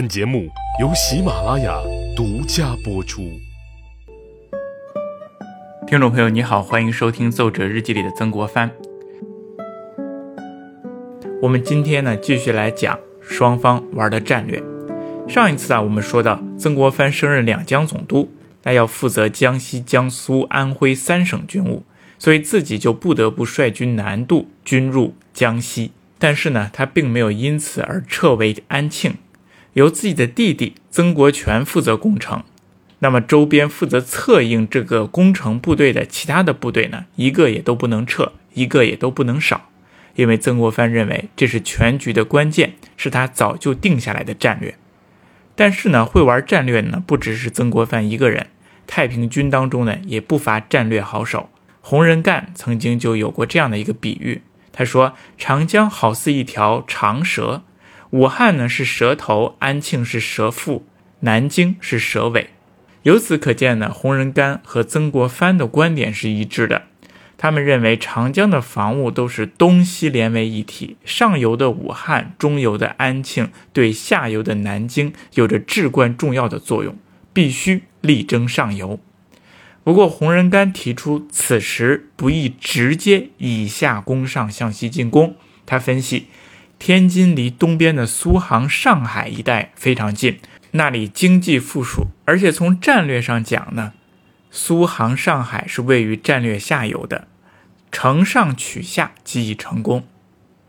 本节目由喜马拉雅独家播出。听众朋友，你好，欢迎收听《奏折日记》里的曾国藩。我们今天呢，继续来讲双方玩的战略。上一次啊，我们说到曾国藩升任两江总督，那要负责江西、江苏、安徽三省军务，所以自己就不得不率军南渡，军入江西。但是呢，他并没有因此而撤回安庆。由自己的弟弟曾国荃负责攻城，那么周边负责策应这个攻城部队的其他的部队呢，一个也都不能撤，一个也都不能少，因为曾国藩认为这是全局的关键，是他早就定下来的战略。但是呢，会玩战略呢，不只是曾国藩一个人，太平军当中呢，也不乏战略好手。洪仁干曾经就有过这样的一个比喻，他说：“长江好似一条长蛇。”武汉呢是蛇头，安庆是蛇腹，南京是蛇尾。由此可见呢，洪仁玕和曾国藩的观点是一致的。他们认为长江的防务都是东西连为一体，上游的武汉、中游的安庆对下游的南京有着至关重要的作用，必须力争上游。不过，洪仁玕提出此时不宜直接以下攻上，向西进攻。他分析。天津离东边的苏杭、上海一带非常近，那里经济富庶，而且从战略上讲呢，苏杭、上海是位于战略下游的，承上取下即已成功。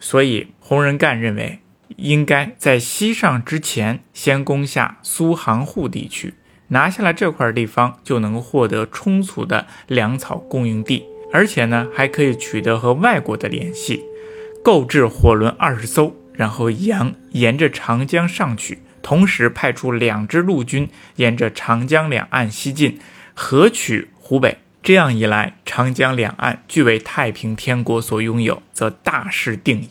所以洪仁干认为，应该在西上之前先攻下苏杭沪地区，拿下了这块地方，就能获得充足的粮草供应地，而且呢，还可以取得和外国的联系。购置火轮二十艘，然后沿沿着长江上去，同时派出两支陆军沿着长江两岸西进，合取湖北。这样一来，长江两岸俱为太平天国所拥有，则大势定矣。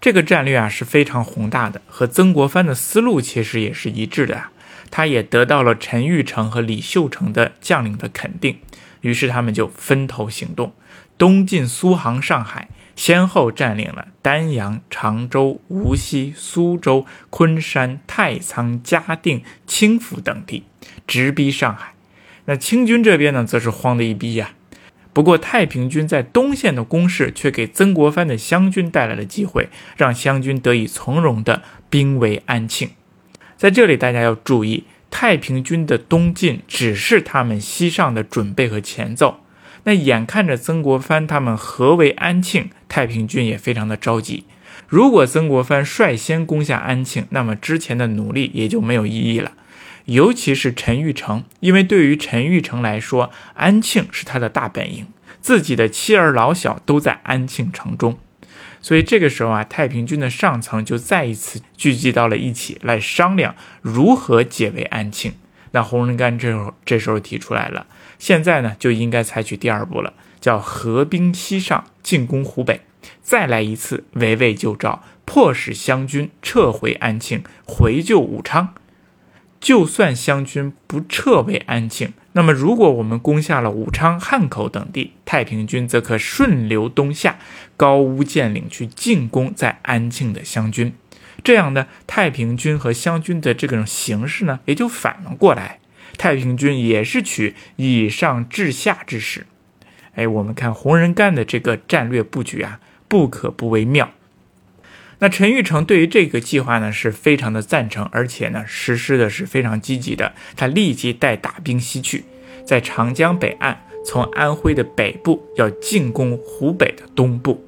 这个战略啊是非常宏大的，和曾国藩的思路其实也是一致的。他也得到了陈玉成和李秀成的将领的肯定，于是他们就分头行动，东进苏杭、上海。先后占领了丹阳、常州、无锡、苏州、昆山、太仓、嘉定、清府等地，直逼上海。那清军这边呢，则是慌得一逼呀。不过太平军在东线的攻势，却给曾国藩的湘军带来了机会，让湘军得以从容地兵围安庆。在这里，大家要注意，太平军的东进只是他们西上的准备和前奏。那眼看着曾国藩他们合围安庆，太平军也非常的着急。如果曾国藩率先攻下安庆，那么之前的努力也就没有意义了。尤其是陈玉成，因为对于陈玉成来说，安庆是他的大本营，自己的妻儿老小都在安庆城中，所以这个时候啊，太平军的上层就再一次聚集到了一起来商量如何解围安庆。那洪仁玕这时候这时候提出来了。现在呢，就应该采取第二步了，叫合兵西上，进攻湖北，再来一次围魏救赵，迫使湘军撤回安庆，回救武昌。就算湘军不撤回安庆，那么如果我们攻下了武昌、汉口等地，太平军则可顺流东下，高屋建瓴去进攻在安庆的湘军。这样呢，太平军和湘军的这种形势呢，也就反了过来。太平军也是取以上至下之势，哎，我们看洪仁干的这个战略布局啊，不可不为妙。那陈玉成对于这个计划呢，是非常的赞成，而且呢，实施的是非常积极的。他立即带大兵西去，在长江北岸，从安徽的北部要进攻湖北的东部。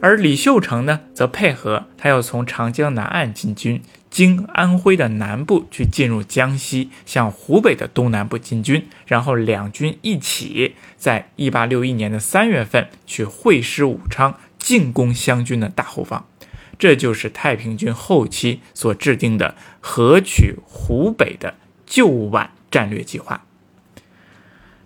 而李秀成呢，则配合他要从长江南岸进军，经安徽的南部去进入江西，向湖北的东南部进军，然后两军一起，在一八六一年的三月份去会师武昌，进攻湘军的大后方。这就是太平军后期所制定的合取湖北的旧皖战略计划。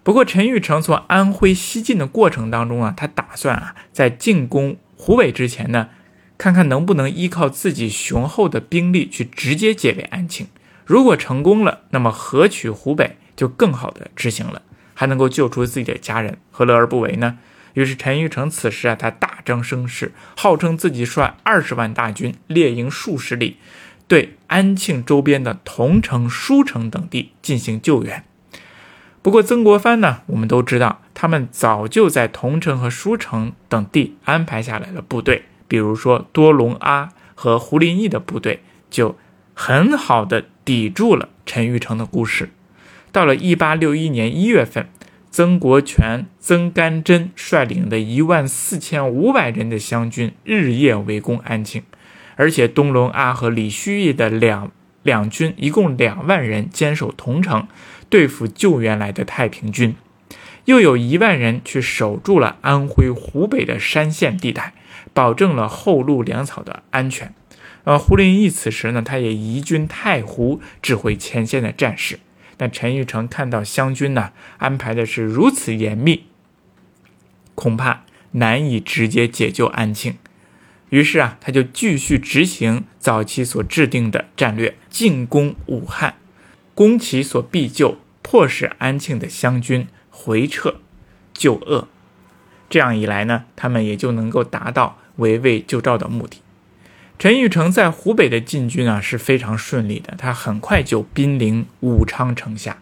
不过，陈玉成从安徽西进的过程当中啊，他打算啊，在进攻。湖北之前呢，看看能不能依靠自己雄厚的兵力去直接解围安庆。如果成功了，那么合取湖北就更好的执行了，还能够救出自己的家人，何乐而不为呢？于是陈玉成此时啊，他大张声势，号称自己率二十万大军，列营数十里，对安庆周边的桐城、舒城等地进行救援。不过曾国藩呢，我们都知道，他们早就在桐城和舒城等地安排下来了部队，比如说多隆阿和胡林翼的部队，就很好的抵住了陈玉成的故事。到了一八六一年一月份，曾国荃、曾干珍率领的一万四千五百人的湘军日夜围攻安庆，而且东隆阿和李旭义的两两军一共两万人坚守桐城。对付救援来的太平军，又有一万人去守住了安徽、湖北的山县地带，保证了后路粮草的安全。呃，胡林翼此时呢，他也移军太湖，指挥前线的战士。但陈玉成看到湘军呢安排的是如此严密，恐怕难以直接解救安庆，于是啊，他就继续执行早期所制定的战略，进攻武汉，攻其所必救。迫使安庆的湘军回撤救鄂，这样一来呢，他们也就能够达到围魏救赵的目的。陈玉成在湖北的进军啊是非常顺利的，他很快就兵临武昌城下。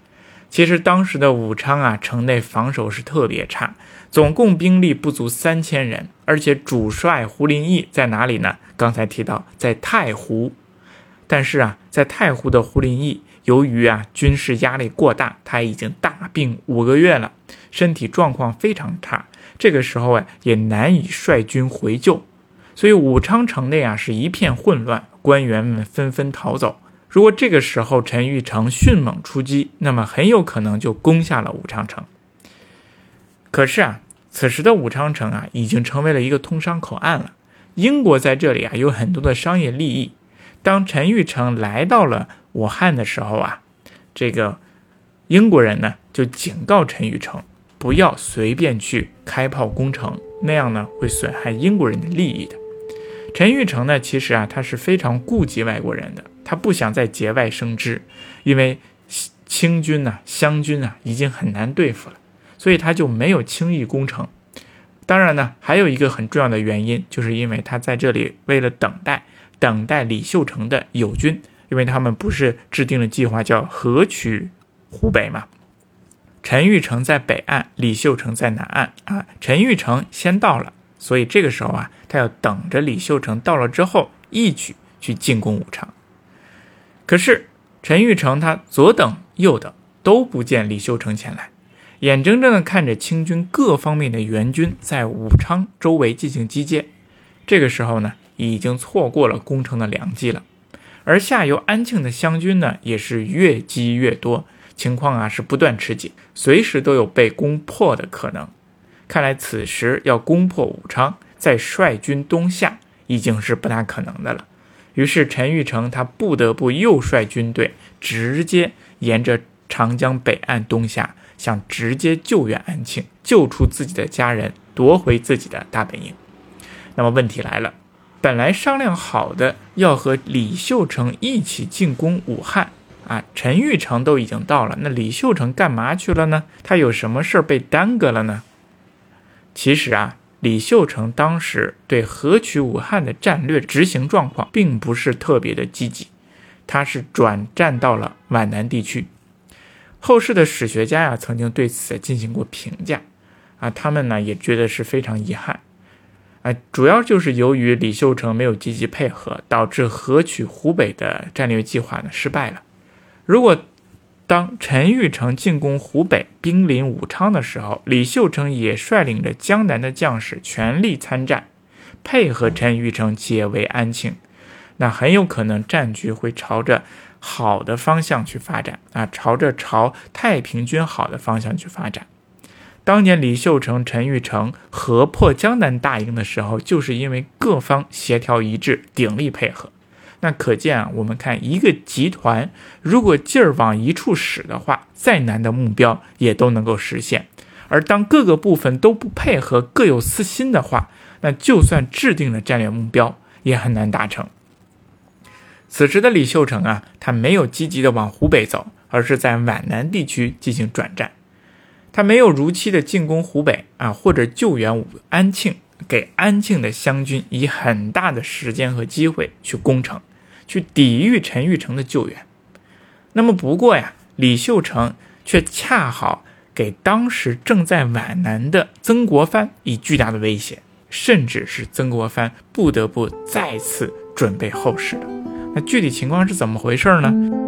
其实当时的武昌啊，城内防守是特别差，总共兵力不足三千人，而且主帅胡林翼在哪里呢？刚才提到在太湖，但是啊，在太湖的胡林翼。由于啊军事压力过大，他已经大病五个月了，身体状况非常差。这个时候啊也难以率军回救，所以武昌城内啊是一片混乱，官员们纷纷逃走。如果这个时候陈玉成迅猛出击，那么很有可能就攻下了武昌城。可是啊，此时的武昌城啊已经成为了一个通商口岸了，英国在这里啊有很多的商业利益。当陈玉成来到了。武汉的时候啊，这个英国人呢就警告陈玉成，不要随便去开炮攻城，那样呢会损害英国人的利益的。陈玉成呢，其实啊他是非常顾及外国人的，他不想再节外生枝，因为清军呐、湘军啊已经很难对付了，所以他就没有轻易攻城。当然呢，还有一个很重要的原因，就是因为他在这里为了等待，等待李秀成的友军。因为他们不是制定了计划叫合取湖北嘛？陈玉成在北岸，李秀成在南岸啊。陈玉成先到了，所以这个时候啊，他要等着李秀成到了之后，一举去进攻武昌。可是陈玉成他左等右等都不见李秀成前来，眼睁睁的看着清军各方面的援军在武昌周围进行集结，这个时候呢，已经错过了攻城的良机了。而下游安庆的湘军呢，也是越积越多，情况啊是不断吃紧，随时都有被攻破的可能。看来此时要攻破武昌，再率军东下，已经是不大可能的了。于是陈玉成他不得不又率军队直接沿着长江北岸东下，想直接救援安庆，救出自己的家人，夺回自己的大本营。那么问题来了。本来商量好的要和李秀成一起进攻武汉啊，陈玉成都已经到了，那李秀成干嘛去了呢？他有什么事儿被耽搁了呢？其实啊，李秀成当时对合取武汉的战略执行状况并不是特别的积极，他是转战到了皖南地区。后世的史学家呀，曾经对此进行过评价啊，他们呢也觉得是非常遗憾。哎，主要就是由于李秀成没有积极配合，导致合取湖北的战略计划呢失败了。如果当陈玉成进攻湖北、兵临武昌的时候，李秀成也率领着江南的将士全力参战，配合陈玉成解围安庆，那很有可能战局会朝着好的方向去发展啊，朝着朝太平军好的方向去发展。当年李秀成、陈玉成合破江南大营的时候，就是因为各方协调一致、鼎力配合。那可见啊，我们看一个集团如果劲儿往一处使的话，再难的目标也都能够实现。而当各个部分都不配合、各有私心的话，那就算制定了战略目标，也很难达成。此时的李秀成啊，他没有积极的往湖北走，而是在皖南地区进行转战。他没有如期的进攻湖北啊，或者救援安庆，给安庆的湘军以很大的时间和机会去攻城，去抵御陈玉成的救援。那么不过呀，李秀成却恰好给当时正在皖南的曾国藩以巨大的威胁，甚至是曾国藩不得不再次准备后事了。那具体情况是怎么回事呢？